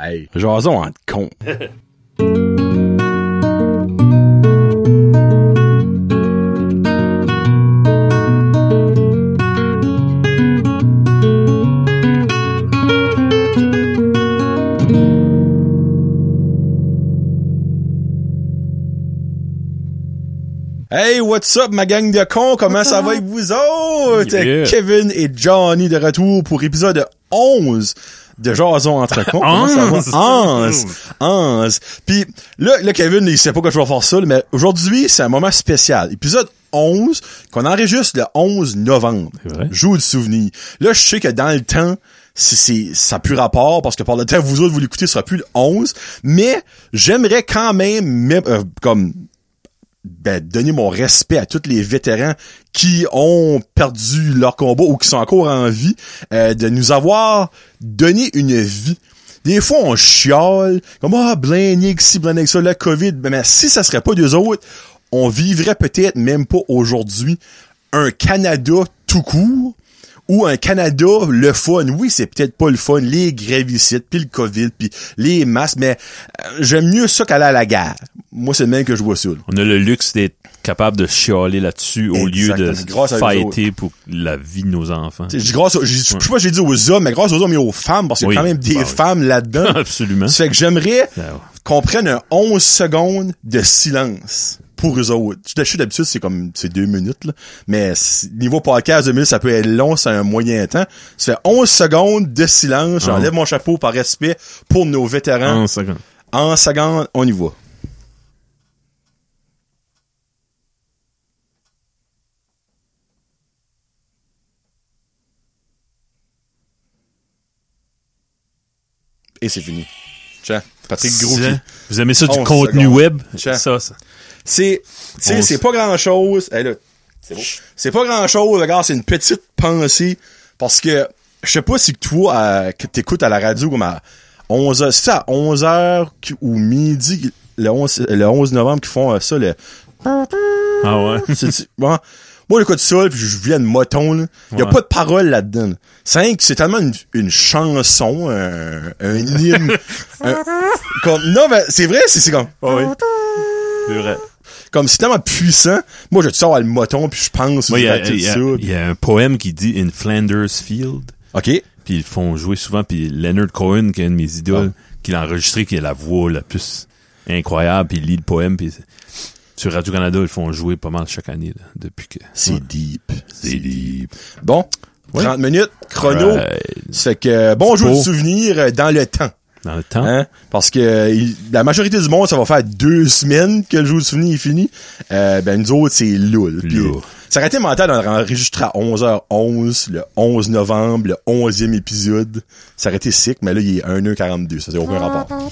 Hey, jason en con. Hey, what's up, ma gang de cons? Comment ça va avec vous autres? Yeah. Kevin et Johnny de retour pour épisode 11 de Jason entre cons. Comment ça va? 11! 11! Puis là, là, Kevin, il sait pas que je vais faire ça, mais aujourd'hui, c'est un moment spécial. Épisode 11, qu'on enregistre le 11 novembre. Jour du souvenir. Là, je sais que dans le temps, c'est, c'est, ça n'a plus rapport, parce que par le temps, vous autres, vous l'écoutez, ce sera plus le 11, mais j'aimerais quand même, même, euh, comme, ben, donner mon respect à tous les vétérans qui ont perdu leur combat ou qui sont encore en vie, euh, de nous avoir donné une vie. Des fois, on chiale, comme, ah, Blainig, si, Blainig, ça, la COVID. Ben, mais si ça serait pas d'eux autres, on vivrait peut-être même pas aujourd'hui un Canada tout court ou un Canada le fun. Oui, c'est peut-être pas le fun, les grévicides, puis le COVID, puis les masques, mais euh, j'aime mieux ça qu'aller à la guerre. Moi, c'est le même que je vois ça. là. On a le luxe d'être capable de chialer là-dessus au lieu de. Grâce fighter pour la vie de nos enfants. T'sais, grâce, je sais pas si j'ai dit aux hommes, mais grâce aux hommes et aux femmes, parce qu'il y a quand même des Bah oui. femmes là-dedans. Absolument. Ça fait que j'aimerais Ah ouais. qu'on prenne un 11 secondes de silence pour eux autres. Je suis d'habitude, c'est comme, c'est deux minutes, là. Mais niveau podcast, deux minutes, ça peut être long, c'est un moyen temps. Ça fait 11 secondes de silence. J'enlève mon chapeau par respect pour nos vétérans. En seconde. En seconde, on y va. Et c'est fini. Tiens, Patrick Gros Vous aimez ça du 11 contenu secondes. web? Tiens. Ça, ça. C'est, sais, On c'est pas grand chose. là, c'est beau. C'est pas grand chose, regarde, c'est une petite pensée. Parce que, je sais pas si toi, euh, que t'écoutes à la radio comme à 11 h c'est ça, à 11 h ou midi, le 11, le 11 novembre, qui font euh, ça, le, Ah ouais? c'est, bon, moi, j'écoute ça, puis je viens de moton, là. Y a Ouais. pas de parole là-dedans. là. C'est c'est tellement une, une chanson, un, un hymne. un- comme, non, mais c'est vrai, c'est, c'est comme, Ah oui. C'est vrai. Comme c'est tellement puissant. Moi, je sors à le moton, puis je pense il y, y y a un poème qui dit In Flanders Field. OK. Puis ils font jouer souvent. Puis Leonard Cohen, qui est un de mes idoles, qui l'a enregistré, qui a la voix la plus incroyable, puis il lit le poème. Puis sur Radio-Canada, ils font jouer pas mal chaque année, là, depuis que... C'est Ouais. deep. C'est deep. Bon. Ouais. 30 minutes, chrono. Right. C'est que, bonjour de souvenir euh, dans le temps. Dans le temps. Hein? Parce que euh, il- la majorité du monde, ça va faire deux semaines que le jour de souvenir est fini. Euh, ben, nous autres, c'est lourd. Puis, Lourd. Ça aurait été mental d'enregistrer à 11h11, le 11 novembre, le 11e épisode. Ça aurait été sick, mais là, il est 1h42. Ça n'a aucun rapport.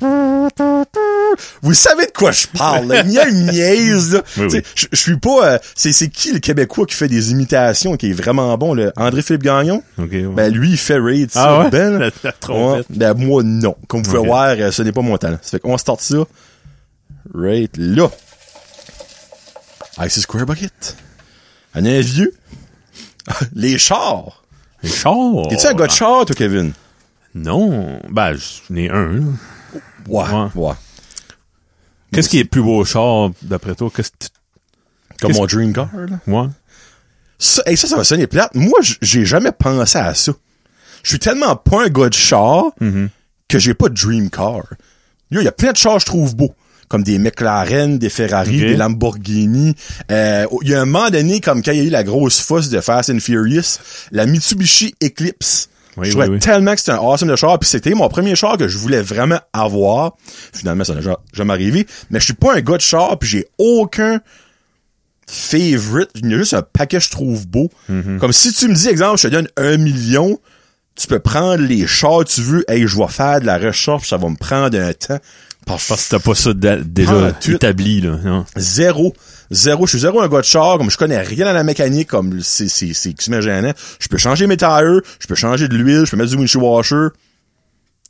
Vous savez de quoi je parle, là. Il y a une niaise, là. Oui, Tu sais, oui. Je suis pas... euh, c'est c'est qui le Québécois qui fait des imitations, qui est vraiment bon, le André-Philippe Gagnon? OK, ouais. Ben, lui, il fait raid. Ah ouais? Ben, La- la trompette. Ouais. Ben, moi, non. Comme vous pouvez Ok. voir, euh, ce n'est pas mon talent. Ça fait qu'on start ça. Right là. Ice Square Bucket. Un vieux. Les chars. Les chars? Es-tu un gars de char, toi, Kevin? Non. Ben, j'en ai un, là. Ouais. Ouais. Ouais. Qu'est-ce qui est plus beau char, d'après toi? Qu'est-ce que tu- Comme mon dream car, là. Moi? Ça, hey, ça, ça va sonner plate. Moi, j'ai jamais pensé à ça. Je suis tellement pas un gars de char Mm-hmm. que j'ai pas de dream car. Il y a plein de chars que je trouve beaux. Comme des McLaren, des Ferrari, des Lamborghini. Euh, Il y a un moment donné, comme quand il y a eu la grosse fosse de Fast and Furious, la Mitsubishi Eclipse. Oui, je trouvais oui, oui. tellement que c'était un awesome de char, puis c'était mon premier char que je voulais vraiment avoir. Finalement, ça n'a ja- jamais arrivé. Mais je suis pas un gars de char, puis j'ai aucun favorite. Il y a juste un paquet que je trouve beau. Mm-hmm. Comme si tu me dis, exemple, je te donne un million, tu peux prendre les chars que tu veux. Hey, je vais faire de la recherche, ça va me prendre un temps. Parce que t'as pas ça déjà établi, là. Non? Zéro. Zéro. Je suis zéro un gars de char, comme je connais rien dans la mécanique, comme c'est, c'est, c'est gênant. Je peux changer mes tires, je peux changer de l'huile, je peux mettre du windshield washer.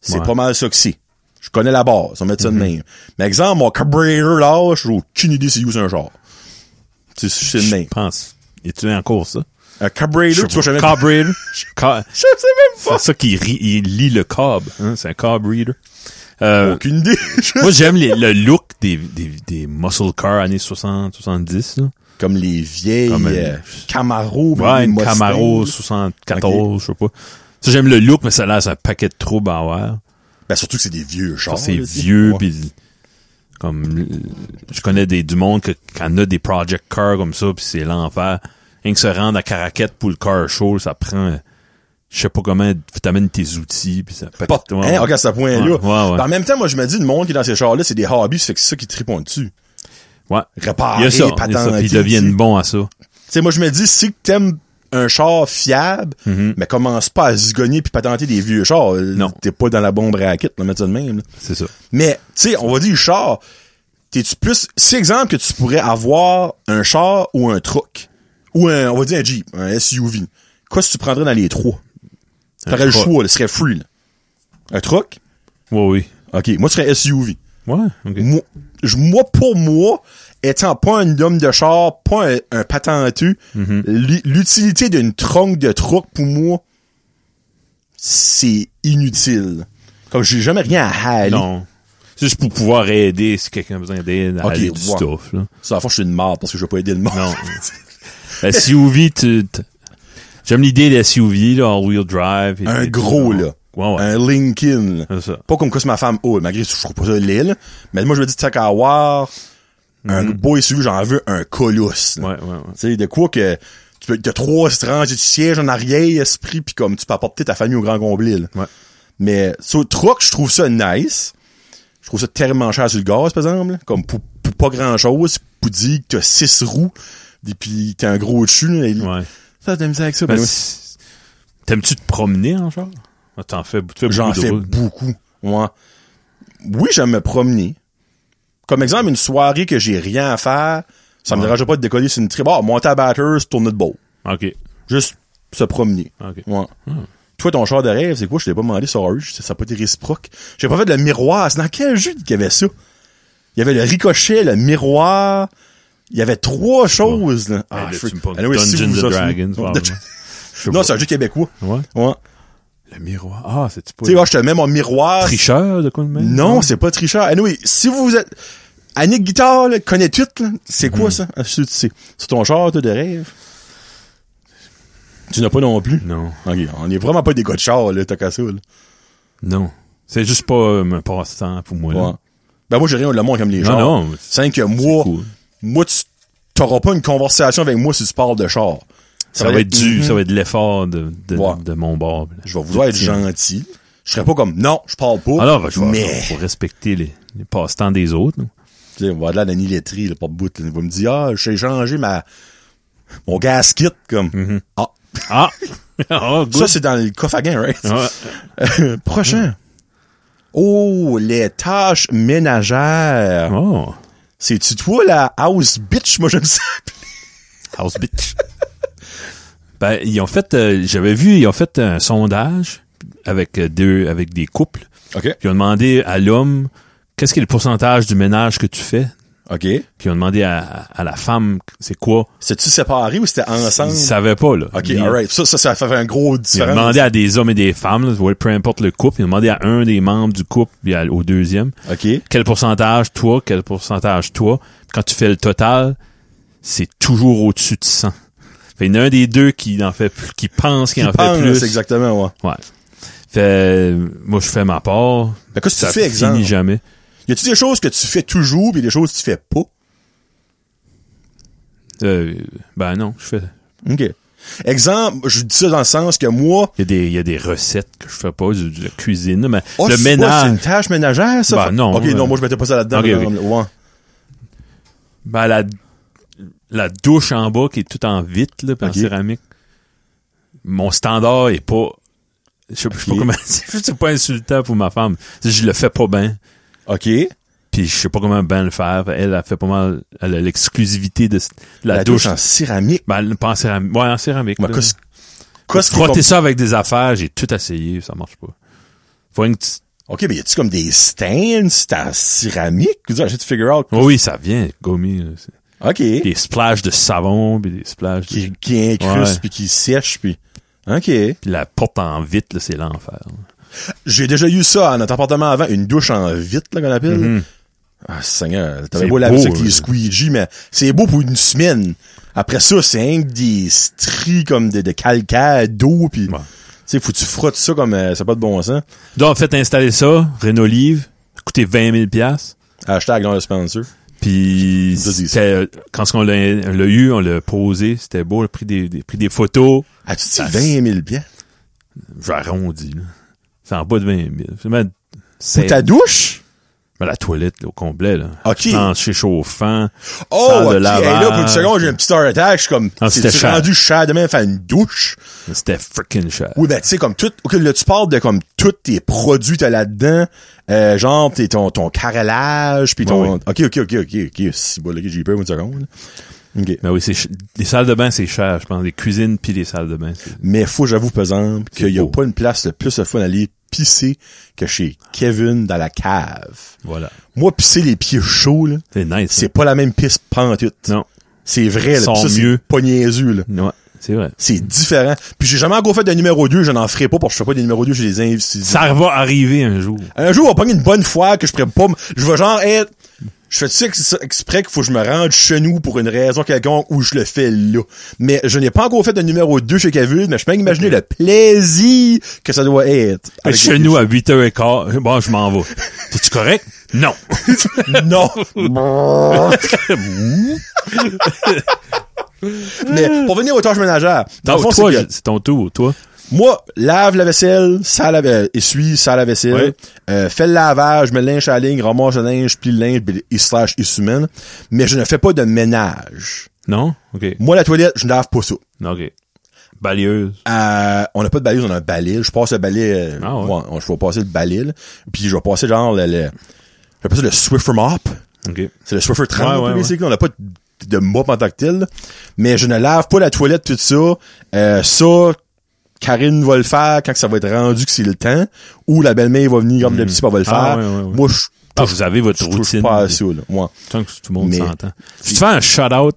C'est Ouais. pas mal ça que c'est. Je connais la base, on va mettre ça de même. Mais exemple, mon carburetor, là, j'ai aucune idée c'est où c'est un char. C'est, c'est le même. Je pense. Et tu es en cours, ça? Un carburetor, tu vois jamais. Carburetor. Car- Je sais même C'est pas. ça qui lit le cob. Hein? C'est un carburetor. Euh, Aucune idée. moi, j'aime les- le look des, des, des muscle cars années 60, 70. Là. Comme les vieilles Comme, euh, euh, Camaro. Ouais, une. Camaro 74, je sais pas. Ça, j'aime le look, mais ça a l'air c'est un paquet de troubles à avoir. Ben, surtout que c'est des vieux chars. c'est vieux, Ouais. pis comme euh, je connais des du monde que quand on a des project cars comme ça, puis c'est l'enfer. Rien que se rendre à Caraquette pour le car show, ça prend je sais pas comment t'amènes tes outils puis ça Pas, ouais, hein, ok, à ce point-là. Ouais, ouais, ouais. En même temps, moi, je me dis, le monde qui est dans ces chars-là, c'est des hobbies, ça fait que c'est ça qui tripont dessus. ouais. Réparer, Il y a ça, il y a ça, ils deviennent bons à ça. Tu sais, moi, je me dis, si t'aimes un char fiable, Mhm. mais commence pas à zigonner puis patenter des vieux chars. Non. T'es pas dans la bombe raquette, va mettre ça de même. là. C'est ça. Mais, tu sais, on va dire char, t'es-tu plus... C'est exemple que tu pourrais avoir un char ou un truck. Ou un, on va dire un Jeep, un SUV. Quoi si tu prendrais dans les trois? T'aurais le choix, là, ce serait free, là. Un truck? Ouais, oui. OK, moi, ce serait SUV. Ouais, ok. Moi, pour moi, étant pas un homme de char, pas un, un patenteux, Mhm. l'u- l'utilité d'une tronque de truck, pour moi, c'est inutile. Comme j'ai jamais rien à haler. Non. C'est juste pour pouvoir aider si quelqu'un a besoin d'aide à Ok, aller du stuff, là. Ça, à la fois, je suis une marde parce que je veux pas aider le monde. Non. La SUV, tu, t- j'aime l'idée des SUV, là, all-wheel drive. et- un et- gros, là. Ouais, ouais. Un Lincoln. ça. Pas comme quoi c'est ma femme haut, malgré que je trouve pas ça là. Mais moi, je me dis, qu'à avoir un beau SUV, j'en veux un colosse. Ouais, ouais, ouais. Tu sais, de quoi que tu peux, t'as trois ranges de sièges en arrière, esprit, puis comme tu peux apporter ta famille au grand complet. là. Ouais. Mais sur le truck, je trouve ça nice. Je trouve ça tellement cher sur le gaz, par exemple. là. Comme pour, pour pas grand chose, pour dire que t'as six roues, et puis t'as un gros dessus. Là, et- Ouais. Avec ça? Ben, T'aimes-tu te promener en char? Ah, T'en fais, J'en fais beaucoup. Ouais. Oui, j'aime me promener. Comme exemple, une soirée que j'ai rien à faire, ça me dérange pas de décoller sur une tribe. Ah, monter à Batters, tourner de beau. OK. Juste se promener. OK. Ouais. Toi, ton char de rêve, c'est quoi? Je t'ai pas demandé sur Urge. Ça n'a pas été réciproque. J'ai pas fait de le miroir. C'est dans quel jeu qu'il y avait ça? Il y avait le ricochet, le miroir. Il y avait trois choses, là. Ah, si Dungeons and Dragons. Je Non, c'est un jeu québécois. Ouais. Ouais. Le miroir. Ah, c'est-tu pas... Tu sais, ah, je te mets mon miroir. Tricheur de quoi de même? Non, c'est pas tricheur. Anyway, si vous êtes... Annick Guitare, là, connaît tout, là. C'est quoi, ça? Ah. C'est ton char, toi, de rêve? Tu n'as pas non plus? Non. Ok, on est vraiment pas des gars de char, là, t'as ça, là. Non. C'est juste pas euh, un passe-temps pour moi, là. Ouais. Ben, moi, j'ai rien de le monde comme les Non, chars. non. C'est que moi, cool. moi, tu t'auras pas une conversation avec moi si tu parles de char. Ça, va être du, Mhm. ça va être l'effort de, de, Ouais. de mon bord. Je vais vouloir être gentil. Je serai pas comme, non, je parle pas. Alors, ben, je vais, mais, faut respecter les, les passe-temps des autres. là. tu sais, on va de là la niletterie, le porte-bout, là. Il va me dire, ah, j'ai changé ma, mon gasket, comme, ah. Ah! oh, good. Ça, c'est dans le coffre à gain, right? Ouais. Prochain. Oh, les tâches ménagères. Oh. C'est-tu toi, la house bitch? Moi, j'aime ça. House bitch. ben, ils ont fait, euh, j'avais vu, ils ont fait un sondage avec euh, deux, avec des couples. OK. Puis ils ont demandé à l'homme, qu'est-ce qui est le pourcentage du ménage que tu fais? OK. Puis ils ont demandé à, à la femme, c'est quoi? C'est-tu séparé ou c'était ensemble? Ils savaient pas, là. OK, Ils- alright. Ça, ça, ça fait un gros Ils ont différence. demandé à des hommes et des femmes, là, peu importe le couple, ils ont demandé à un des membres du couple, puis à- au deuxième, OK. quel pourcentage toi, quel pourcentage toi? Quand tu fais le total, c'est toujours au-dessus de 100. Fait il y en a un des deux qui en fait plus, qui pense qu'il Qui en pense, fait plus. exactement, ouais. Ouais. Fait, moi, je fais ma part. Ben, qu'est-ce que tu fais, exemple? finit jamais. Y a-tu des choses que tu fais toujours pis des choses que tu fais pas? Euh, ben non, je fais. OK. Exemple, je dis ça dans le sens que moi, Il y a des, il y a des recettes que je fais pas, du- de la cuisine, mais oh, le c'est quoi, c'est ménage. une tâche ménagère, ça? Ben, non, OK, euh, non, moi, je mettais pas ça là-dedans. Ouais. Ben, la, la douche en bas qui est tout en vitre, là, en céramique. Mon standard est pas, je sais, pas comment, c'est pas insultant pour ma femme. Je le fais pas bien. OK. Puis je sais pas comment bien le faire. Elle a fait pas mal, elle a l'exclusivité de, de la, La, douche. douche en céramique. Ben, pas en céramique. Ouais, en céramique. Ben, qu'est-ce qu'est-ce qui est Frotter ça avec des affaires, j'ai tout essayé, ça marche pas. Faut une petite- OK, mais y a-tu comme des stands, c'est en céramique? J'ai de figure out. Oui, ça vient, c'est- OK. des splashes de savon, puis des splashes de- Qui, qui incruste Ouais. puis qui sèche puis. OK. Puis la porte en vitre, là, c'est l'enfer. J'ai déjà eu ça à notre appartement avant, une douche en vitre, là, qu'on appelle. Mhm. Ah, Seigneur, t'avais C'est beau avec là. les squeegee, mais c'est beau pour une semaine. Après ça, c'est un que des stries comme de, de calcaire, d'eau, pis, Ouais. tu sais, faut que tu frottes ça comme, euh, ça pas de bon sens. Donc, en fait, installer ça, Renault-Livre, coûté 20 000 piastres. Hashtag dans le sponsor. Puis, euh, quand on l'a, l'a eu, on l'a posé, c'était beau, on a pris des, des- pris des photos. Ah, tu dis Ça, 20 000 pieds. J'arrondis, là. C'est en bas de 20 000. C'est ta douche? ben, la toilette, là, au complet, là. Ok. Plancher chauffant. Oh, de ok. Hey, là, lavage. pour une seconde, j'ai un petit heart attack. Je suis comme, Ah, c'était rendu cher de même faire une douche? C'était freaking cher. Oui, ben, tu sais, comme tout, ok, là, tu parles de comme tous tes produits t'as là-dedans, euh, genre, t'es ton, ton carrelage, puis ton, ok, ok, ok, ok, ok, si, bon, là, j'ai peur une seconde. là. Ok. Mais oui, c'est, les salles de bain, c'est cher, je pense. Les cuisines puis les salles de bain. Mais faut, j'avoue, pesant, qu'il y a beau. pas une place de plus de fun à aller pisser que chez Kevin dans la cave. Voilà. Moi, pisser les pieds chauds, là, C'est nice. c'est pas la même pisse pantoute. Non. C'est vrai, là. Sont ça, c'est mieux. pas niaiseux, là. Ouais, c'est vrai. C'est différent. Puis j'ai jamais encore fait de numéro 2, je n'en ferai pas parce que je fais pas des numéros 2 chez les invités. Ça va arriver un jour. Un jour, on va une bonne fois que je pourrais pas, m- je vais genre être, je fais ça ex- exprès qu'il faut que je me rende chez nous pour une raison quelconque où je le fais là? Mais je n'ai pas encore fait de numéro 2 chez Kevin, mais je peux imaginer le plaisir que ça doit être. Chez nous, à 8h15, bon, je m'en vais. T'es-tu correct? Non. Non. mais pour venir aux tâches ménagères, dans le fond, toi, c'est ton tour, toi. Moi, lave la vaisselle, sale la vaisselle, essuie, sale la vaisselle, euh, fais le lavage, mets le linge à la ligne, ramasse le linge, plie le linge, il slash essuie mais je ne fais pas de ménage. Non? OK. Moi, la toilette, je ne lave pas ça. OK. Balieuse. Euh, on n'a pas de balai, on a un balai. Je passe le balai, euh, Ah ouais. je vais passer le balai, là. puis je vais passer genre le, le je vais passer le Swiffer Mop. OK. C'est le Swiffer 30, Ouais, ouais, basically. On n'a pas de, de mop en là. Mais je ne lave pas la toilette, tout ça. Euh, ça, Karine va le faire quand ça va être rendu que c'est le temps. Ou la belle-mère va venir comme le petit, elle va le faire. Ah, ouais, ouais, ouais. Moi, je Ah, vous avez votre routine. pas à ça, là. Moi. Tant que tout le monde s'entend. Tu te fais un shout-out,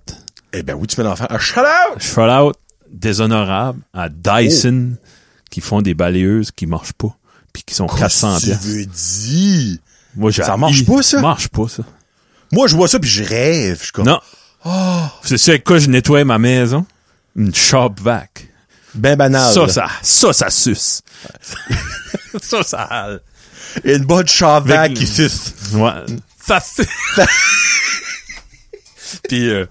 Eh ben oui, tu peux en faire un shout-out! shout-out déshonorable à Dyson qui font des balayeuses qui marchent pas puis qui sont 400 Qu'est-ce que pièces. tu veux dire? Moi, j'ai Ça marche pas, ça? marche pas, ça. Moi, je vois ça puis je rêve. Je suis comme, Non. Oh. C'est ça quoi je nettoie ma maison? Une shop vac. Ben banal. Ça, ça, ça, ça suce. ça, ça hale. Une bonne chavac Avec- qui suce. Ouais. Ça suce. Puis, euh,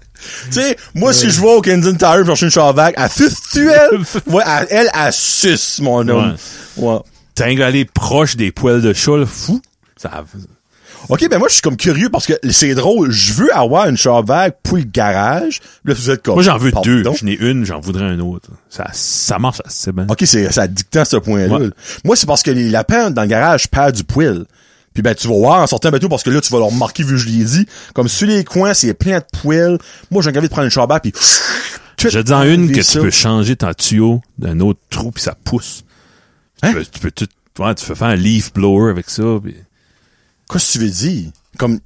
Tu sais, moi, si je vais au Kensington Tire chercher une chavac, elle suce-tu, elle? ouais, elle, elle, elle suce, mon homme. Ouais. t'as qu'à aller proche des poils de chat, là, fou. Ça, OK, ben moi, je suis comme curieux parce que c'est drôle. Je veux avoir une chavac pour le garage. Là, vous êtes comme... moi, j'en veux Pardon? deux. Je n'ai une, j'en voudrais un autre. Ça, ça marche assez bien. OK, c'est, ça dicte à ce point-là. Ouais. Moi, c'est parce que les lapins dans le garage perdent du poil. Puis ben, tu vas voir en sortant bateau parce que là, tu vas leur remarquer, vu que je l'ai dit. Comme sur les coins, c'est plein de poils. Moi, j'ai envie de prendre une chavac puis... Je dis en une que ça. tu peux changer ton tuyau d'un autre trou puis ça pousse. Hein? Tu peux, tu peux tout, ouais, tu peux faire un leaf blower avec ça. puis- Qu'est-ce que tu veux dire? Comme,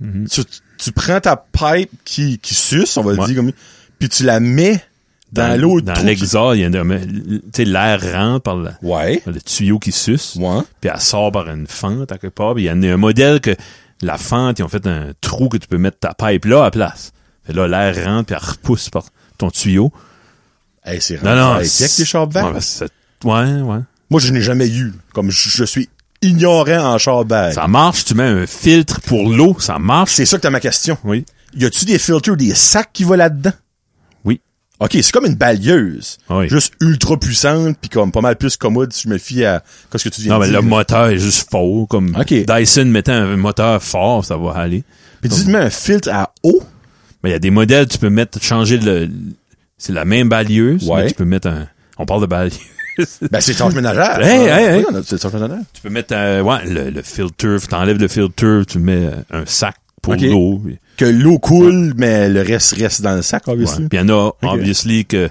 Mhm. tu, tu prends ta pipe qui, qui suce, on va le dire comme, puis tu la mets dans, l'autre Dans l'exhaust, il y a un, tu sais, l'air rentre par le, Ouais. le tuyau qui suce. Ouais. puis elle sort par une fente à quelque part. Il y en a un modèle que la fente, ils ont fait un trou que tu peux mettre ta pipe là à place. Fait là, l'air rentre puis elle repousse par ton tuyau. Hey, c'est Non, non. high-tech, les chars Ouais, ouais, ouais. Moi, je n'ai jamais eu. Comme, je, je suis ignorant en char bag. Ça marche, tu mets un filtre pour l'eau, ça marche. C'est ça que t'as ma question. Oui. Y a-tu des filtres, des sacs qui vont là-dedans? Oui. OK, c'est comme une balieuse. Oui. Juste ultra puissante, puis comme pas mal plus commode si je me fie à ce que tu viens Non, de mais dire. le moteur est juste fort. Comme Ok. Dyson mettant un moteur fort, ça va aller. Puis tu te mets un filtre à eau? Mais il y a des modèles, tu peux mettre, changer le, c'est la même balieuse, Ouais. mais tu peux mettre un, on parle de balieuse. Ben, c'est tâche ménagère. Hey, hey, hey. oui, on c'est tâche ménagère. Tu peux mettre euh, ouais, le, le filter, t'enlèves le filter, tu mets un sac pour l'eau. Que l'eau coule, mais le reste reste dans le sac, obviously. Puis il y en a, obviously, que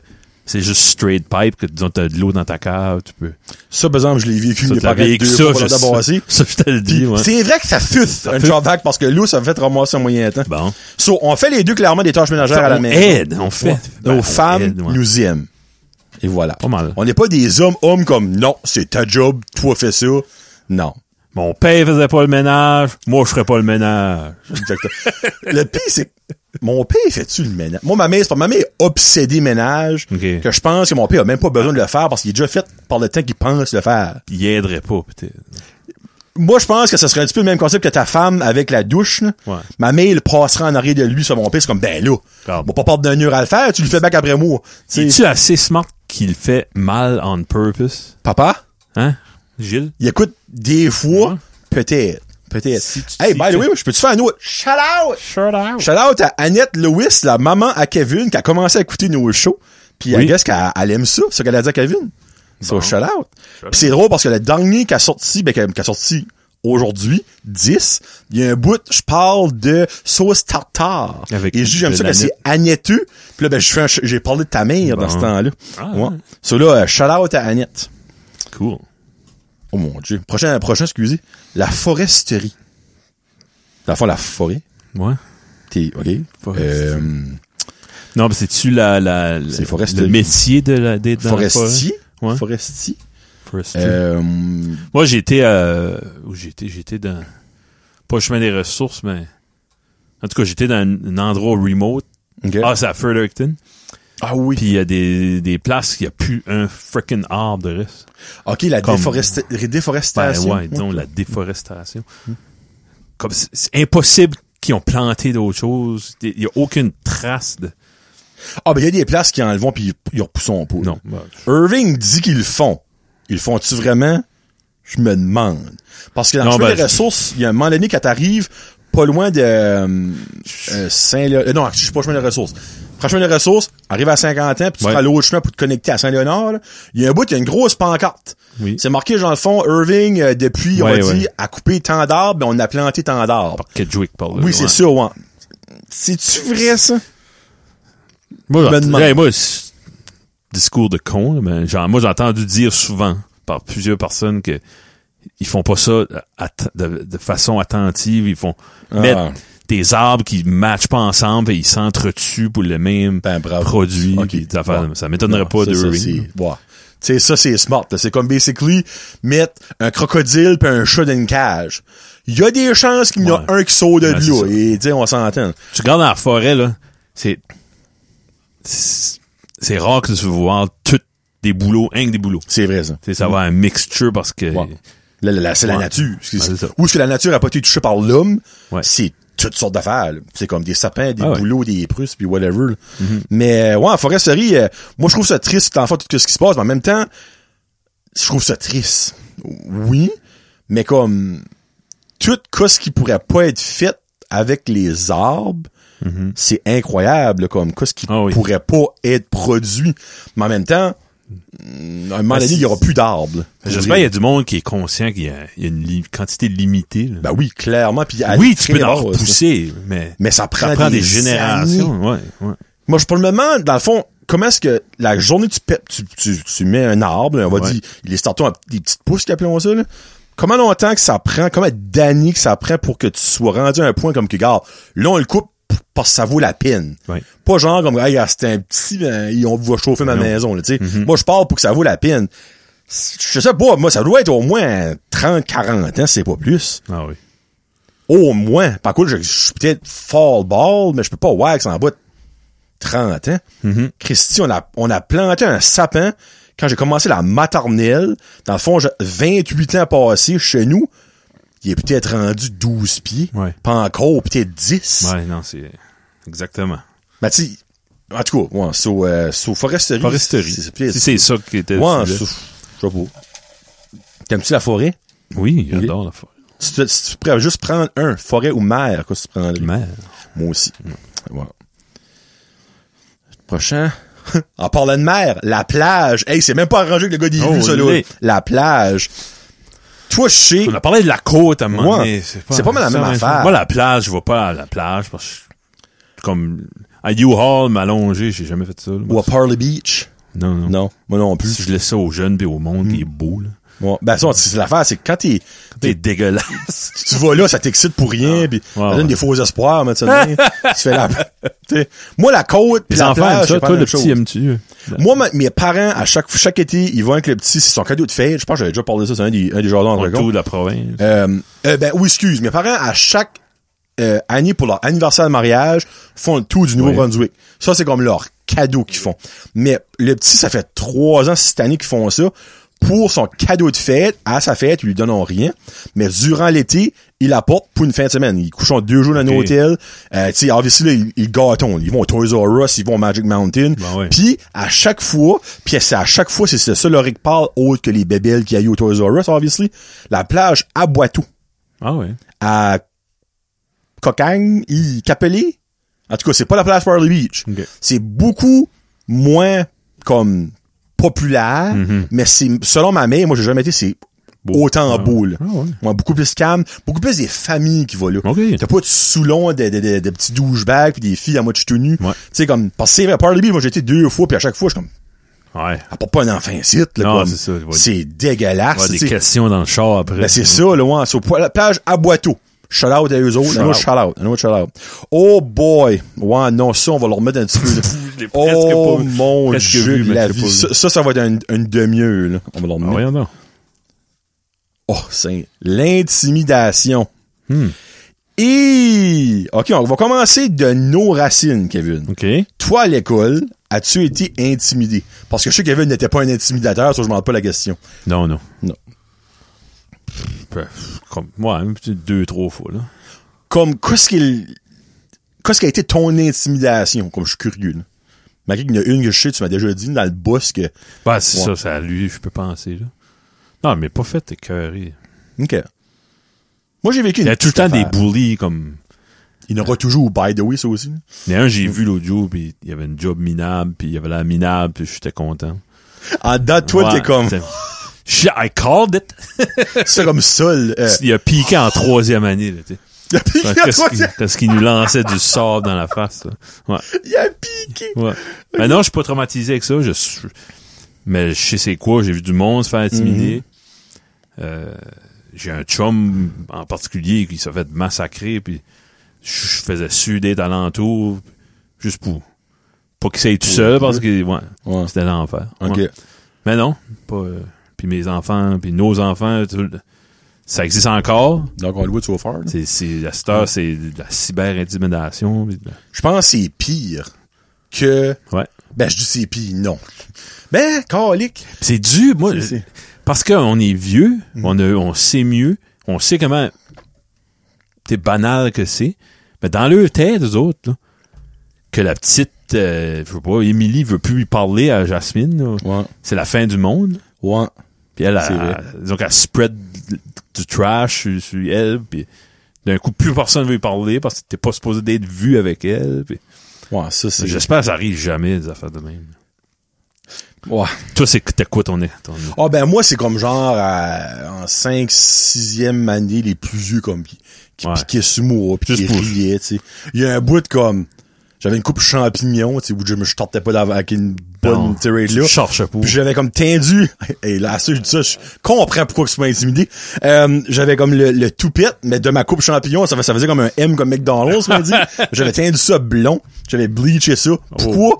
c'est juste straight pipe que disons t'as de l'eau dans ta cave, tu peux. Ça, par exemple, je l'ai vécu Ça, parents vécu deux ça, fois je brasser. ça, je te le dis, ouais. C'est vrai que ça fusse un vac parce que l'eau, ça me fait ramasser en moyen temps. Bon. So, on fait les deux clairement des tâches ménagères à la on maison. aide, on fait. Ben, Nos on femmes aide, ouais. nous aiment. Et voilà. Pas mal. On n'est pas des hommes, hommes comme, non, c'est ta job, toi fais ça. Non. Mon père faisait pas le ménage, moi je ferais pas le ménage. Exactement. le pire, c'est que mon père fait-tu le ménage? Moi, ma mère, c'est pas ma mère est obsédée ménage, Ok. que je pense que mon père a même pas besoin de le faire parce qu'il est déjà fait par le temps qu'il pense le faire. Il aiderait pas, peut-être. Moi, je pense que ce serait un petit peu le même concept que ta femme avec la douche. Ouais. Ma mère, il passera en arrière de lui sur mon père. C'est comme, ben là, Regarde. on va pas perdre d'un mur à le faire, tu le fais back après moi. Es-tu assez smart qu'il fait mal on purpose? papa, Hein? Gilles? il écoute des fois, peut-être. Peut-être. Si hey, by the way, je peux-tu faire un autre? Shout out! Shut out. Shout out à Annette Lewis, la maman à Kevin, qui a commencé à écouter nos shows. Puis Oui. Guess qu'elle elle aime ça, ce qu'elle a dit à Kevin. So, Bon. shout out. Puis c'est drôle parce que le dernier qui a sorti, ben, qui a, qui a sorti aujourd'hui, 10, il y a un bout, je parle de sauce tartare. Avec Et j'aime ça que c'est Agneteux. Puis là, ben, je fais j'ai parlé de ta mère dans ce temps-là. Ah, ouais. ouais. So là, euh, shout out à Annette. Cool. Oh mon dieu. Prochain, prochain, excusez. La foresterie. Fond, la forêt. Ouais. T'es, ok. Foresterie. Euh, Non, mais c'est-tu la, la, le métier de la, des, dans la forestier? Ouais. Forestier? Euh, Moi, j'étais, euh, où j'étais, j'étais dans, pas le chemin des ressources, mais, en tout cas, j'étais dans un, un endroit remote. Ah, c'est à Fredericton. Ah oui. Puis il y a des, des places qu'il n'y a plus un freaking arbre de reste. ok, la comme- déforesta- Ben déforestation. ouais, disons la déforestation. Comme c'est, impossible qu'ils ont planté d'autres choses. Il n'y a aucune trace de. Ah, ben, il y a des places qui enlevent puis ils repoussent pas. Non. Irving dit qu'ils le font. Ils le font-tu vraiment? Je me demande. Parce que dans Non, le chemin ben, des ressources, il y a un moment donné quand t'arrives pas loin de euh, euh, Saint-Léonard. euh, non, je suis pas au chemin des ressources. Prends le chemin des ressources, arrive à 50 ans, puis tu Ouais. prends l'autre chemin pour te connecter à Saint-Léonard. Il y a un bout, il y a une grosse pancarte. Oui. C'est marqué, dans le fond, Irving, depuis, on Ouais, a ouais. dit, a coupé tant d'arbres, ben, on a planté tant d'arbres. Oui, c'est ça, ouais. C'est-tu vrai, ça? Moi, Je me demande. hey, moi, discours de con, mais genre, moi, j'ai entendu dire souvent par plusieurs personnes que ils font pas ça de, de façon attentive. Ils font Ah. mettre des arbres qui matchent pas ensemble et ils s'entretuent pour le même Ben, produit. Bon. Ça m'étonnerait pas ça, de ça, ouais. Tu sais, ça, c'est smart. C'est comme, basically, mettre un crocodile puis un chat dans une cage. Il y a des chances qu'il y en a un qui saute de ça. Et, tu on s'entend. Tu regardes dans la forêt, là, c'est, c'est c'est rare que tu vas voir toutes des boulots, un que des boulots. C'est vrai, ça. Ça va un mixture parce que, Ouais. Là, là, là, c'est la nature. C'est- c'est. Où est-ce que la nature a pas été touchée par l'homme? Ouais. C'est toutes sortes d'affaires. C'est comme des sapins, des Ah bouleaux, des prusses, puis whatever. là. Mais, euh, ouais, en foresterie, euh, moi, je trouve ça triste, en fait, tout ce qui se passe, mais en même temps, je trouve ça triste. Oui, mais comme, tout ce qui pourrait pas être fait avec les arbres, c'est incroyable, comme, qu'est-ce qui Ah oui. pourrait pas être produit. Mais en même temps, mm, à un moment Ben, donné, il y aura plus d'arbres. J'espère qu'il y a du monde qui est conscient qu'il y a, il y a une li- quantité limitée. là. Ben oui, clairement. Puis oui, tu peux en repousser, mais, Mais ça prend, ça prend des, générations. Ouais, ouais. Moi, je me demande, dans le fond, comment est-ce que la journée tu, tu, tu, tu mets un arbre, on va Ouais. dire, il est starté à des petites pousses qu'appelons ça, là. Comment longtemps que ça prend, combien d'années que ça prend pour que tu sois rendu à un point comme que, regarde, là, on le coupe parce que ça vaut la peine. Ouais. Pas genre comme, hey, c'est un petit, ben, on va chauffer ma Non. maison, tu sais. Mm-hmm. Moi, je parle pour que ça vaut la peine. Je sais pas, moi, ça doit être au moins 30, 40 ans, c'est pas plus. Ah oui. Au moins. Par contre, je, je suis peut-être fall ball, mais je peux pas wax en bas de 30 ans. Mhm. Christy, on a, on a planté un sapin quand j'ai commencé la maternelle. Dans le fond, j'ai 28 ans passés chez nous. Il est peut-être rendu 12 pieds. Ouais. Pas encore, peut-être 10. Ouais, non, c'est exactement. Mais tu sais, en tout cas, ouais, sur, euh, foresterie. Foresterie. c'est- Si c'est ça qui était Ouais, je sais pas. T'aimes-tu la forêt? Oui, j'adore la forêt. Si tu, si tu pourrais juste prendre un, forêt ou mer, qu'est-ce que tu prendrais? Mais, Moi aussi. Voilà. Prochain. en parlant de mer, la plage. Hey, c'est même pas arrangé que le gars d'y Oh, vu ça, là. La plage. Toi, je sais. on a parlé de la côte à un moment donné. C'est pas mal la même affaire. Moi, la plage, je vais pas à la plage parce que comme à U-Haul, m'allonger, j'ai jamais fait ça. là. Ou à Parley Beach. Non, non. Non, moi non plus. Si je laisse ça aux jeunes pis au monde, pis il est beau, là. Ouais. Ben ça, c'est l'affaire, c'est que quand t'es, T'es dégueulasse. tu vas là, ça t'excite pour rien, puis Ah. Ouais, ça donne des faux espoirs, mais tu fais la, moi la côte, Les la enfants, ça, toi, le petit, aimes-tu? Moi, ma- mes parents, à chaque, chaque été, ils vont avec le petit, c'est son cadeau de fête. Je pense que j'avais déjà parlé de ça, c'est un des, un des jardins tout de la province. Euh, euh, ben oui, excuse. Mes parents, à chaque euh, année pour leur anniversaire de mariage, font le tour du Nouveau-Brunswick. Ça, c'est comme leur cadeau qu'ils font. Mais le petit, ça fait trois ans cette année qu'ils font ça. Pour son cadeau de fête, à sa fête, ils lui donnent rien. Mais durant l'été, il apporte pour une fin de semaine. Ils couchent deux jours dans un hôtel. Euh, tu sais, obviously, là, ils, ils gâtons. Ils vont au Toys R Us, ils vont au Magic Mountain. Ben ouais. Puis, à chaque fois, puis c'est à chaque fois, c'est ça, ça leur parle, autre que les bébelles qu'il y a eu au Toys R Us, obviously. La plage à Boiteau Ah ouais. à Cocagne, y Capelé. En tout cas, c'est pas la place Farley Beach. Ok. C'est beaucoup moins comme populaire, Mhm. mais c'est selon ma mère, moi j'ai jamais été, c'est autant beau là. Ah ouais. Ouais, beaucoup plus calme, beaucoup plus des familles qui vont là. T'as pas de soulons, de, de, de, de petits douchebags puis des filles à moitié tout nu. Ouais. Tu sais comme parce que c'est vrai, Parley Beach, moi j'ai été deux fois puis à chaque fois je suis comme Ouais. apporte pas un enfant ici là c'est dégueulasse. Ouais, des questions dans le char après. Ben, c'est ça, là, ouais. Po- la plage à Boiteau. Shout out à eux autres. Shout Un autre shout out. Un autre shout out. Oh boy. Ouais, non, ça, on va le remettre un petit peu. oh pas- mon dieu, vu, la vie. Ça, ça, ça va être une, une demi-heure, là. On va le Ah, remettre. voyons donc. Oh, c'est l'intimidation. Hmm. Et, OK, on va commencer de nos racines, Kevin. OK. Toi, à l'école, as-tu été intimidé? Parce que je sais que Kevin n'était pas un intimidateur, ça, je m'en pas la question. Non, non. Non. Comme, petit deux, trois fois, là. comme qu'est-ce qu'il qu'est-ce qui a été ton intimidation? Comme je suis curieux là. malgré qu'il y en a une que je sais tu m'as déjà dit dans le boss que Bah, c'est Ouais. ça, c'est à lui, je peux penser, là. Non, mais pas fait écœuré. ok moi j'ai vécu Il y a tout le temps des bullies, comme... il y en aura toujours by the way ça aussi a un, j'ai vu l'autre jour, puis il y avait une job minable, puis il y avait la minable, puis j'étais content. en dedans de toi Ouais, t'es comme I called it! c'est comme seul euh, Il a piqué en troisième année, là, il a piqué Parce qu'il parce qu'il nous lançait du sable dans la face, là. Ouais. il a piqué Ouais. Mais non, je suis pas traumatisé avec ça. Je suis- Mais je sais c'est quoi. J'ai vu du monde se faire intimider. Euh, j'ai un chum en particulier qui s'est fait massacrer. Puis je faisais suer des alentours juste pour pas qu'il s'aille tout seul parce que ouais, ouais c'était l'enfer. Ouais. Mais non, pas. euh, puis mes enfants, puis nos enfants, tout- ça existe encore. donc on le voit tu vas faire là. C'est, c'est, à cette heure, c'est de la cyber-intimidation. de je pense que c'est pire que Ouais. ben je dis c'est pire non ben calique C'est dû, moi, C'est- parce qu'on est vieux, on, a, on sait mieux, on sait comment c'est banal que c'est, mais dans leur tête, eux autres, là, que la petite, euh, je sais pas, Émilie veut plus lui parler à Jasmine, là. ouais c'est la fin du monde, ouais puis elle, elle, donc elle spread du trash sur, sur elle, puis d'un coup, plus personne veut lui parler parce que t'es pas supposé d'être vu avec elle, puis ouais ça c'est j'espère que ça arrive jamais, des affaires de même. ouais Toi, c'est t'es quoi ton, ton Ah ben moi c'est comme genre à- en 5 6e année les plus vieux comme qui, qui Ouais. piquaient sur moi puis qui riaient, tu sais. Il y a un bout de comme j'avais une coupe champignon, tu sais où je me je sortais pas avec une bonne tirade là. cherches pas. Puis j'avais comme tendu et là ça je dis ça je comprends pourquoi que tu m'as intimidé. Euh, j'avais comme le, le toupette mais de ma coupe champignon ça, ça faisait comme un M comme McDonald's m'a dit. J'avais tendu ça blond, j'avais bleaché ça. Oh. Pourquoi?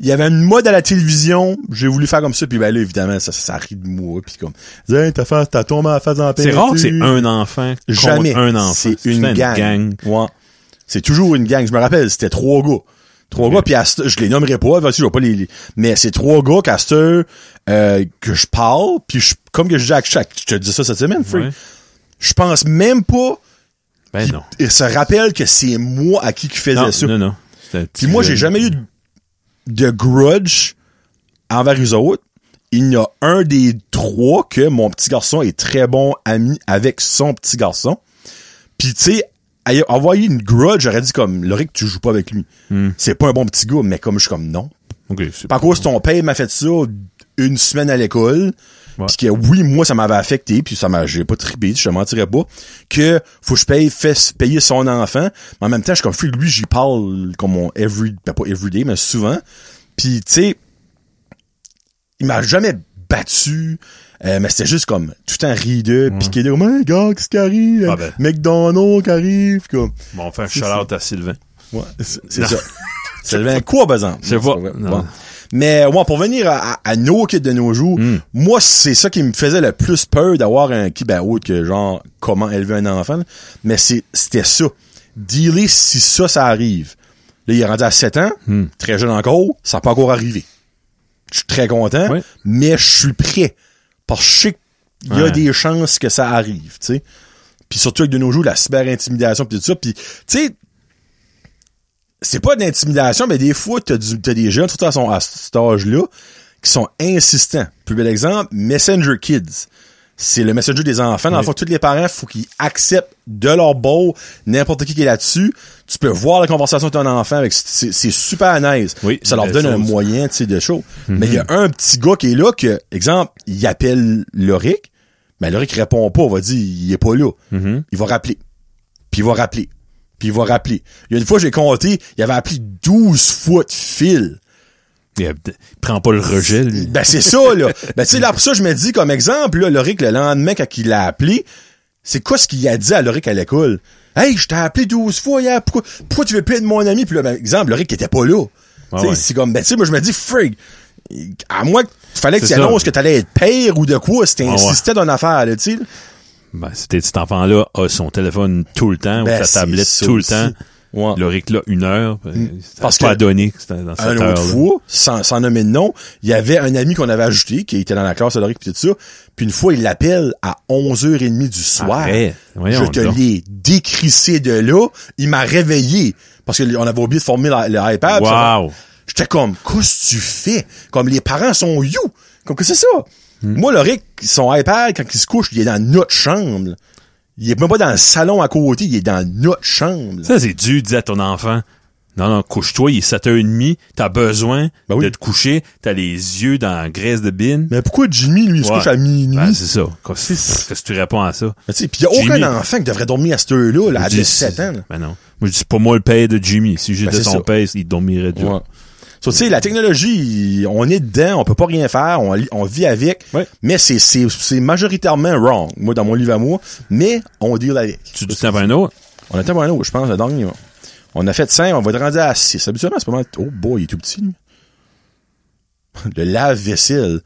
Il y avait une mode à la télévision, j'ai voulu faire comme ça, puis ben là, évidemment, ça, ça, ça rit de moi, puis comme, hey, t'as fait, t'as tombé en face en C'est rare que c'est un enfant Jamais. un enfant. C'est une gang. Ouais. C'est toujours une gang. Je me rappelle, c'était trois gars. Trois gars, puis à cette- je les nommerai pas, je vais pas les, les- mais c'est trois gars qu'à heure, euh, que je parle, puis je, comme que je dis à chaque, je te dis ça cette semaine, Free. Ouais. Je pense même pas Ben non. il se rappelle que c'est moi à qui qui faisait Non, ça. non, non. Puis moi, j'ai jamais eu de, de grudge envers eux autres. Il y a un des trois que mon petit garçon est très bon ami avec son petit garçon. Puis tu sais, envoyer une grudge, j'aurais dit comme, Loric, tu joues pas avec lui. Hmm. C'est pas un bon petit gars, mais comme je suis comme non. Par cause ton père m'a fait ça une semaine à l'école. Puis que oui, moi, ça m'avait affecté, puis ça m'a, j'ai pas tripé, je te mentirais pas, que faut que je paye, fais payer son enfant, mais en même temps, je suis comme, lui, j'y parle comme mon every, ben pas everyday, mais souvent. Puis, tu sais, il m'a jamais battu. Euh, mais c'était juste comme tout temps rideux, piqué de comme hey, gars, qu'est-ce qui arrive? Ah ben. McDonald's qui arrive, comme. Bon, on fait un à Sylvain. Ouais, c'est ça. Devient quoi, exemple? Je. Non. Bon. Mais ouais, pour venir à, à- à nos kids de nos jours, Hmm. moi, c'est ça qui me faisait le plus peur d'avoir un kid, ben, autre que genre, comment élever un enfant. là. Mais c'est, c'était ça. Dealer si ça, ça arrive. Là, il est rendu à 7 ans, Hmm. très jeune encore, ça n'a pas encore arrivé. Je suis très content, mais je suis prêt. Parce que je sais qu'il y a Ouais. des chances que ça arrive, tu sais. Puis surtout avec de nos jours, la cyber-intimidation pis tout ça. Puis, tu sais, c'est pas de l'intimidation, mais des fois, t'as, du, t'as des jeunes, surtout à, son, à cet âge-là, qui sont insistants. Plus bel exemple, Messenger Kids. C'est le messenger des enfants. Dans le fond, tous les parents, faut qu'ils acceptent de leur beau n'importe qui qui est là-dessus. Tu peux voir la conversation de ton enfant avec, c'est, c'est super nice. Oui, Ça leur donne un chose. Moyen, tu sais, de show. Mais il y a un petit gars qui est là que, exemple, il appelle Loric, mais Loric répond pas, on va dire, il est pas là. Mhm. Il va rappeler. Puis il va rappeler. Puis il va rappeler. Il y a une fois, j'ai compté, il avait appelé 12 fois de fil. Il, il prend pas le rejet, lui. Ben, c'est ça, là. Ben, tu sais, là, pour ça, je me dis, comme exemple, là, Loric, le lendemain, quand il l'a appelé, c'est quoi ce qu'il a dit à Loric à l'école? Hey, je t'ai appelé 12 fois hier, pourquoi, pourquoi tu veux plus être mon ami? Puis là, ben, exemple, Loric était pas là. ouais. c'est comme, ben, tu sais, moi, je me dis, frig, à moins qu'il fallait que tu annonces que t'allais être père ou de quoi, si ouais. t'insistais dans une affaire, là, tu sais. Ben, c'était cet enfant-là a son téléphone tout le temps, Ben, ou sa tablette tout le temps. Ouais. Loric, là, une heure. ben, Parce Parce que- pas donné que c'était dans cette un autre fois, sans, sans nommer de nom, il y avait un ami qu'on avait ajouté, qui était dans la classe de Loric pis tout ça, puis une fois, il l'appelle à 11h30 du soir. Arrête. Voyons Je te l'ai décrissé de là, il m'a réveillé, parce qu'on avait oublié de former la- le iPad. puis ça- Wow. J'étais comme, qu'est-ce que tu fais? Comme les parents sont you. Comme que c'est ça. Hmm. Moi, Loric, son iPad, quand il se couche, il est dans notre chambre. Il est même pas dans le salon à côté, il est dans notre chambre. là. Ça, c'est dû dire à ton enfant. Non, non, couche-toi, il est 7h30, t'as besoin Ben oui. de te coucher, t'as les yeux dans la graisse de bine. Mais pourquoi Jimmy, lui, il se Ouais. couche à minuit? Ben, c'est ça. Qu'est-ce que tu réponds à ça? Sais, pis y a aucun enfant qui devrait dormir à cette heure-là, là, à Je dis, 17 ans. là. Ben non. Moi, je dis, pas moi le père de Jimmy. Si j'étais Ben, son ça. père, il dormirait dur. Ouais. So, tu sais, la technologie, on est dedans, on peut pas rien faire, on, on vit avec, Ouais. mais c'est, c'est, c'est majoritairement wrong, moi, dans mon livre à moi, mais on deal avec. Tu dis, un autre? On était un autre, je pense, le dernier. On a fait 5, on va être rendu à 6. Habituellement, c'est pas mal. Oh boy, il est tout petit, lui. Le lave-vaisselle.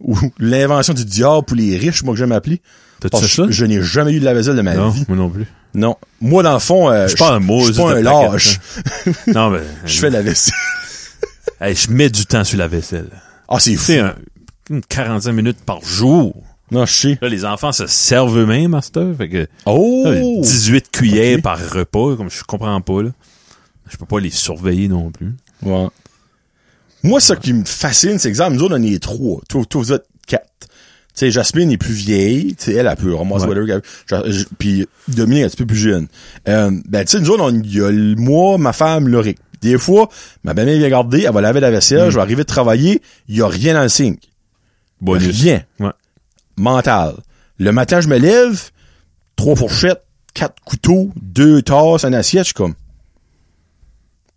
Ou l'invention du diable pour les riches, moi, que j'aime appeler. T'as-tu ça? je n'ai jamais eu de lave-vaisselle de ma Non, vie. moi non plus. Non. Moi, dans le fond, euh, Je suis pas un mot, je suis pas un de lâche. Non, mais. Je fais la vaisselle. Hey, je mets du temps sur la vaisselle. Ah, c'est fou. un- une 45 minutes par jour. Non, je sais. Là, les enfants se servent eux-mêmes à cette heure. Fait que, Oh! là, 18 cuillères par repas, comme je comprends pas, là. Je peux pas les surveiller non plus. Ouais. Moi, ce qui me fascine, c'est exemple, nous autres, on est trois. Toi, toi, vous êtes quatre. Tu sais, Jasmine est plus vieille. Tu sais, elle, elle peut ramasser whatever. Puis Dominique est un petit peu plus jeune. Euh, ben, tu sais, nous autres, il y a moi, ma femme, Loric. Des fois, ma belle-mère vient garder, elle va laver la vaisselle, je vais arriver de travailler, il y a rien dans le sink. Bonus. Rien. Ouais. Mental. Le matin, je me lève, trois fourchettes, quatre couteaux, deux tasses, une assiette, je suis comme...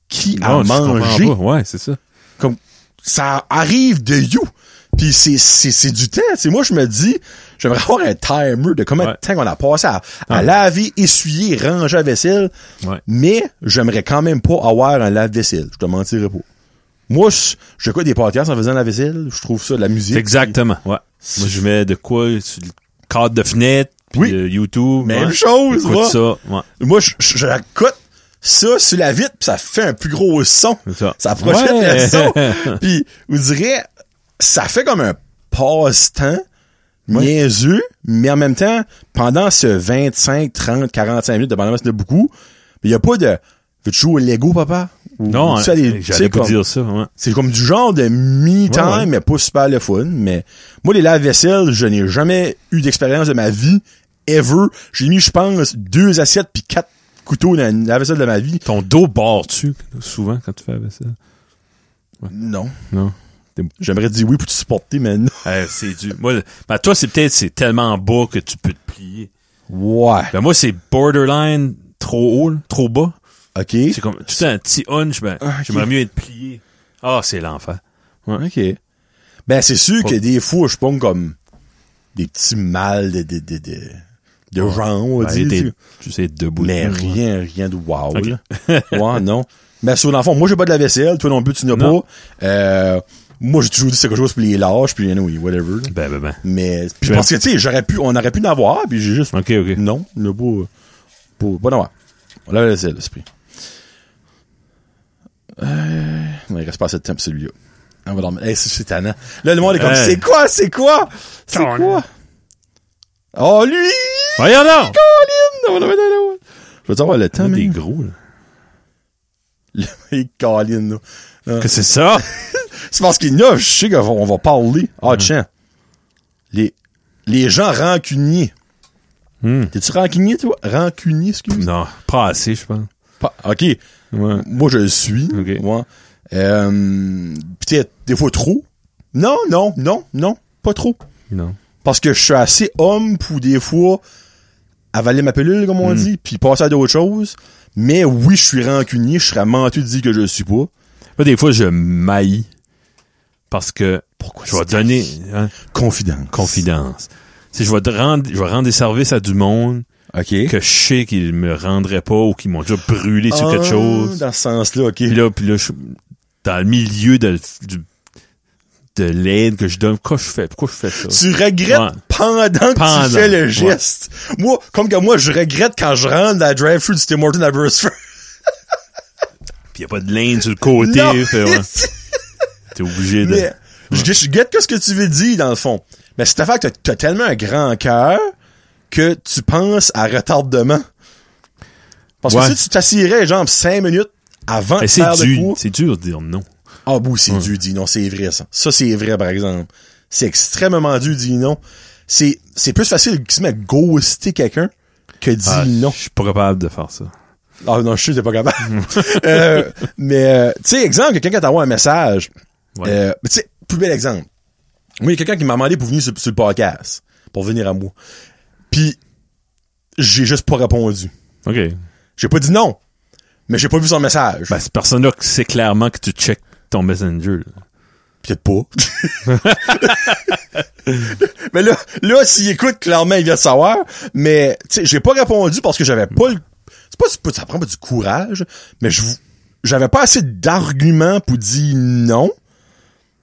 Qui a Non, mangé? Ouais, c'est ça. comme ça arrive de you. Puis c'est c'est c'est du temps. C'est moi je me dis, j'aimerais avoir un timer de combien Ouais. de temps qu'on a passé à, à Ouais. laver, essuyer, ranger la vaisselle. Ouais. Mais j'aimerais quand même pas avoir un lave-vaisselle. Je te mentirais pas. Moi, je, je des podcasts en faisant la vaisselle. Je trouve ça de la musique. Exactement. Ouais. Moi, je mets de quoi sur le cadre de fenêtre, puis Oui. YouTube. Même ouais. chose, moi. ça. Ouais. Moi, je, je, je la cote ça sur la vitre, puis ça fait un plus gros son. Ça. Ça projette Ouais. le son. Puis, vous direz, ça fait comme un passe-temps niaiseux, mais en même temps, pendant ce 25, 30, 45 minutes, dépendamment si c'est beaucoup, il y a pas de, veux-tu jouer au Lego, papa? Non, hein, tu j'allais pas dire ça. Ouais. C'est comme du genre de me-time, Ouais, ouais. mais pas super le fun. Mais moi, les lave-vaisselle, je n'ai jamais eu d'expérience de ma vie, ever. J'ai mis, je pense, deux assiettes puis quatre couteaux dans la lave-vaisselle de ma vie. Ton dos barre-tu souvent quand tu fais la vaisselle? Non. Non. J'aimerais dire oui pour te supporter, mais non. Euh, c'est du. Moi, ben, toi, c'est peut-être c'est tellement bas que tu peux te plier. Ouais. Ben, moi, c'est borderline trop haut, trop bas. OK. C'est comme tout un petit hunch, ben, Ah, j'aimerais mieux être plié. Ah, c'est l'enfer. OK. Ben, c'est sûr Pas- que des fois, je pense comme des petits mal de, de, de, de, de genre, on va Ouais, dire. tu sais. debout. Mais rien, rien de wow, Ok. là. Ouais, non. Mais sur l'enfant, moi, j'ai pas de la vaisselle, toi non plus, tu n'as pas. Euh, moi, j'ai toujours dit c'est quelque chose pour les lâches, puis anyway, whatever. là. Ben, ben, ben. Mais, puis Je- parce que, tu sais, j'aurais pu, on aurait pu en avoir, puis j'ai juste, Ok, ok. non, il n'y a pas, pas, pas d'en avoir. On l'a laissé, l'esprit. Euh, il reste pas assez de temps pour celui-là. On va dormir. Hey, c'est tannant. Là, le monde est comme, Hey. c'est quoi, c'est quoi? C'est quoi? Oh, lui! Voyons donc! Colin! Je veux savoir le temps, T'as des mais. gros, là. Le Colin, là. Que c'est ça? C'est parce qu'il y a, je sais qu'on va parler. Ah, tiens. Les, les gens rancuniers. Hmm. T'es-tu rancunier, toi? Rancunier, excuse? Non, pas assez, je pense. Pas- OK. Ouais. Moi, je le suis. Ok. Ouais. Euh, peut-être des fois trop. Non, non, non, non, pas trop. Non. Parce que je suis assez homme pour des fois avaler ma pilule, comme Hmm. on dit, puis passer à d'autres choses. Mais oui, je suis rancunier, je serais mentu de dire que je le suis pas. Moi, des fois, je maillis. Parce que Pourquoi je vais donner hein, Confidence. confidence. Si je vais te rendre, je vais rendre des services à du monde OK. que je sais qu'ils me rendraient pas ou qu'ils m'ont déjà brûlé sur quelque Ah, chose. Dans ce sens-là, OK. Puis là, puis là, je, dans le milieu de, du- de l'aide que je donne, pourquoi je fais, pourquoi je fais ça? Tu regrettes Ouais. pendant que tu fais le ouais. geste. Moi, comme que moi, je regrette quand je rentre dans la drive-thru du Tim Hortons à Burstford. Puis y a pas de laine sur le côté, Non. fait, ouais, t'es obligé de... Mais je, je guette que ce que tu veux dire, dans le fond. Mais c'est affaire que t'as- tellement un grand cœur que tu penses à retardement. Parce Ouais. que si tu t'assirais, genre, cinq minutes avant de faire c'est de dur, quoi... c'est dur de dire non. Ah, bon, c'est dur, dit non, c'est vrai, ça. Ça, c'est vrai, par exemple. C'est extrêmement dur, dit non. C'est, c'est plus facile de se mettre ghoster quelqu'un que dire Ah, non. Je suis pas capable de faire ça. Ah non, je suis pas capable. Euh, mais euh, tu sais, exemple, quelqu'un qui t'envoie un message. Ouais. Euh, mais tu sais, plus bel exemple. Moi, il y a quelqu'un qui m'a demandé pour venir sur, sur le podcast. Pour venir à moi. Puis j'ai juste pas répondu. OK. J'ai pas dit non. Mais j'ai pas vu son message. Ben, cette personne-là, c'est clairement que tu checkes ton messenger. là. Peut-être pas. mais là, là, s'il écoute, clairement, il vient de savoir. Mais, tu sais, j'ai pas répondu parce que j'avais pas le, c'est pas, c'est pas- ça prend pas du courage, mais je, j'avais pas assez d'arguments pour dire non.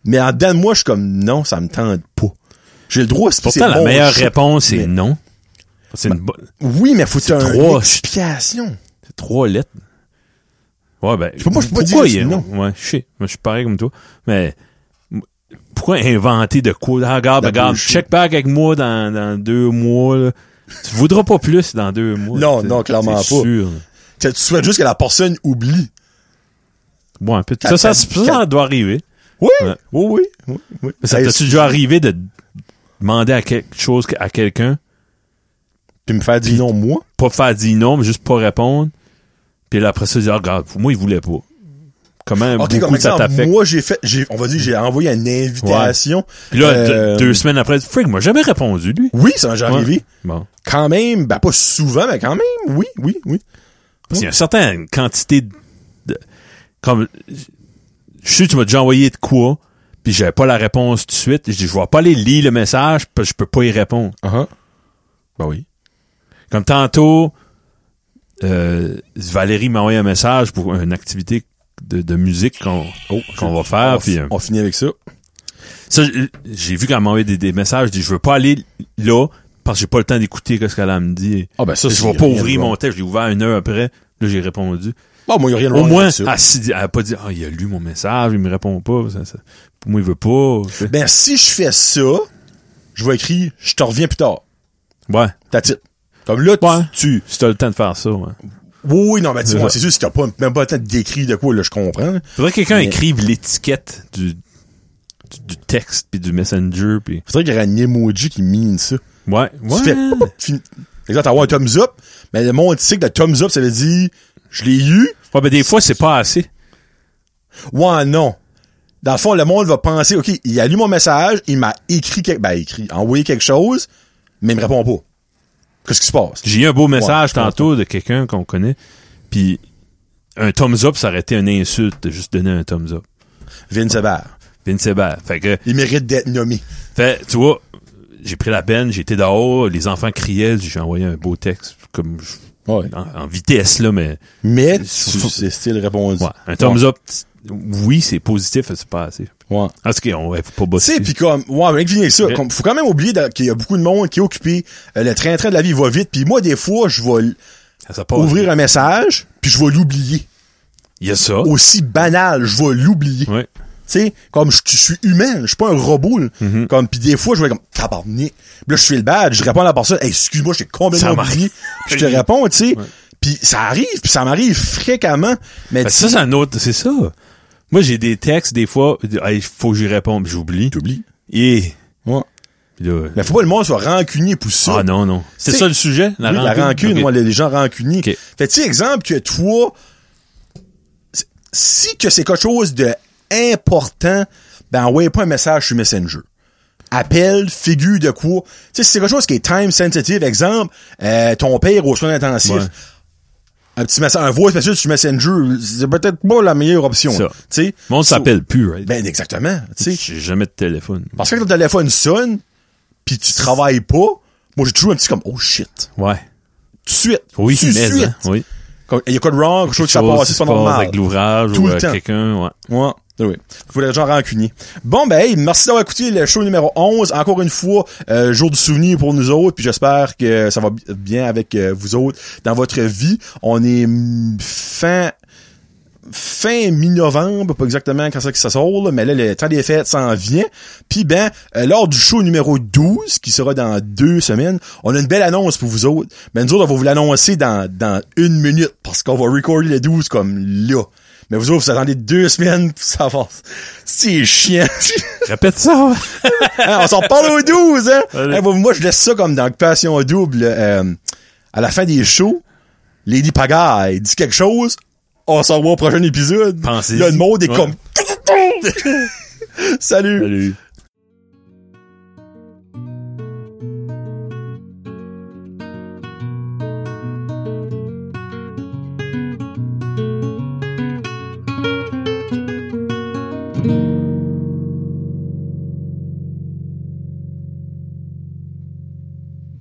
Mais en dedans de moi, je suis comme, non, ça me tente pas. J'ai le droit, c'est Pourtant, la meilleure réponse, c'est Mais- non. C'est une bo- Oui, mais faut t'aies trois- c'est trois lettres. Ouais, ben. peux- moi, je peux pas dire il non. Ouais, je sais. Moi, je suis pareil comme toi. Mais, pourquoi inventer de quoi? Ah, regarde, La regarde, check back avec moi dans, dans deux mois, là. Tu voudras pas plus dans deux mois. Non, non, clairement pas. sûr. Tu souhaites juste que la personne oublie. Bon, un peu. Quatre- Ça, ça, ça, ça doit arriver. Oui, Ouais. oui, oui, oui, ça Hey, t'as-tu déjà arrivé de demander à quelque chose à quelqu'un, Puis me faire dire non, moi? pas faire dire non, mais juste pas répondre, puis là, après ça, dire, ah, regarde, moi, il voulait pas. Comment Ok, beaucoup comme ça t'affecte? moi, j'ai fait, j'ai, on va dire, j'ai envoyé une invitation. Puis là, Euh, deux, deux semaines après, Frick m'a jamais répondu, lui. Oui, ça m'est déjà Ouais. arrivé. Bon. Quand même, ben pas souvent, mais quand même, oui, oui, oui. Parce qu'il y a une certaine quantité de... Comme... Je sais que tu m'as déjà envoyé de quoi, puis j'avais pas la réponse tout de suite. Je dis, je vais pas aller lire le message, parce que je peux pas y répondre. Uh-huh. Ben oui. Comme tantôt, euh, Valérie m'a envoyé un message pour une activité de, de musique qu'on Oh, qu'on va faire. on, euh, on finit avec ça. ça, j'ai- vu qu'elle m'a envoyé des, des messages. Je dis, je veux pas aller là parce que j'ai pas le temps d'écouter ce qu'elle a à me dire. Ah, ben ça, je vais pas ouvrir mon texte. Je l'ai ouvert une heure après. Là, j'ai répondu. Ah, moi, il a rien de Au moins, elle, s'est dit- elle a pas dit, ah, il a lu mon message, il me répond pas. Ça- ça- pour moi, il veut pas. tu. Ben, si je fais ça, je vais écrire, je te reviens plus tard. Ouais. It. Comme là, tu, Ouais. tu, Si t'as le temps de faire ça, ouais. oui, oui, non, mais C'est dis-moi, c'est sûr, si t'as pas, même pas le temps d'écrire de quoi, là, je comprends. là. Faudrait que quelqu'un Mais- écrive l'étiquette du, du, du texte puis du messenger puis Faudrait qu'il y ait un emoji qui mine ça. ouais Tu ouais fais, pop, fin- Exemple, t'as un thumbs up, mais le monde sait que le thumbs up, ça veut dire, je l'ai eu, ouais ben des fois c'est pas assez Ouais, non. Dans le fond, le monde va penser, OK, il a lu mon message, il m'a écrit, quelque, ben, écrit, envoyé quelque chose, mais il me répond pas. Qu'est-ce qui se passe? j'ai eu un beau message tantôt de quelqu'un qu'on connaît puis un thumbs up ça aurait été une insulte de juste donner un thumbs up Vince Hébert. Vince Hébert. Fait que, Il mérite d'être nommé. fait, tu vois, j'ai pris la peine, j'étais dehors, les enfants criaient, j'ai envoyé un beau texte, comme, je- Ouais. en, en vitesse, là, mais, Mais, Faut- c'est style répondu. ouais, un thumbs up, oui, c'est positif, c'est pas assez. Ouais. En tout cas, on va pas Tu bosser. sais, puis comme, ouais, mais avec ça, Ouais. comme, faut quand même oublier qu'il y a beaucoup de monde qui est occupé. Euh, le train-train de la vie va vite. Puis moi, des fois, je vais ça ouvrir un message, puis je vais l'oublier. Il y a ça. Aussi banal, je vais l'oublier. Ouais. Tu sais, comme je, suis humain, je suis pas un robot. là. Mm-hmm. Comme puis des fois je vais comme tabarnak. Puis là je fais le badge, je réponds à la personne, hey, excuse-moi, j'étais complètement oublié. Je te réponds, tu sais. Puis ça arrive, puis ça m'arrive fréquemment. Mais Ben, ça, c'est un autre, c'est ça. Moi, j'ai des textes, des fois, il faut que j'y réponde, j'oublie. t'oublies. Et, Ouais. là, Mais faut pas que le monde soit rancunier pour ça. ah non, non. C'est ça le sujet? Oui, la rancune, Ok. moi, les gens rancuniers. Ok. Fait tu exemple que toi, si que c'est quelque chose de important, ben envoyez pas un message sur Messenger. Appel, figure de quoi. Tu sais, c'est quelque chose qui est time sensitive, exemple, euh, ton père aux soins intensifs, Ouais. un petit message, un voice message sur Messenger, c'est peut-être pas la meilleure option. Ça. là. Tu sais. Le monde So- s'appelle plus, right? Ben, exactement. J'ai jamais de téléphone. Parce que quand ton téléphone sonne, puis tu travailles pas, moi j'ai toujours un petit comme, oh shit. Ouais. Tout de suite. Oui, Tout de suite. hein, oui. Il y a quoi de wrong, quelque chose qui s'est passé, c'est pas normal. Avec l'ouvrage Tout ou quelqu'un. Ouais. Oui. Faut les gens rancuniers. Bon, ben, hey, merci d'avoir écouté le show numéro 11. Encore une fois, euh, jour du souvenir pour nous autres. Puis j'espère que ça va bi- bien avec euh, vous autres dans votre vie. On est fin fin mi-novembre, pas exactement quand ça que ça sort, là, mais là, le temps des fêtes s'en vient. Puis ben, euh, lors du show numéro 12, qui sera dans deux semaines, on a une belle annonce pour vous autres. Mais nous autres, on va vous l'annoncer dans, dans une minute, parce qu'on va recorder le 12 comme là. Mais vous autres, vous attendez deux semaines pour savoir. C'est chiant. Répète ça. Hein, on s'en parle au 12, hein? Moi, je laisse ça comme dans Occupation Double. euh, à la fin des shows, Lady Pagaille dit quelque chose, on s'en va au prochain épisode. Pensez-y. Là, le monde est Ouais. comme... Salut! Salut.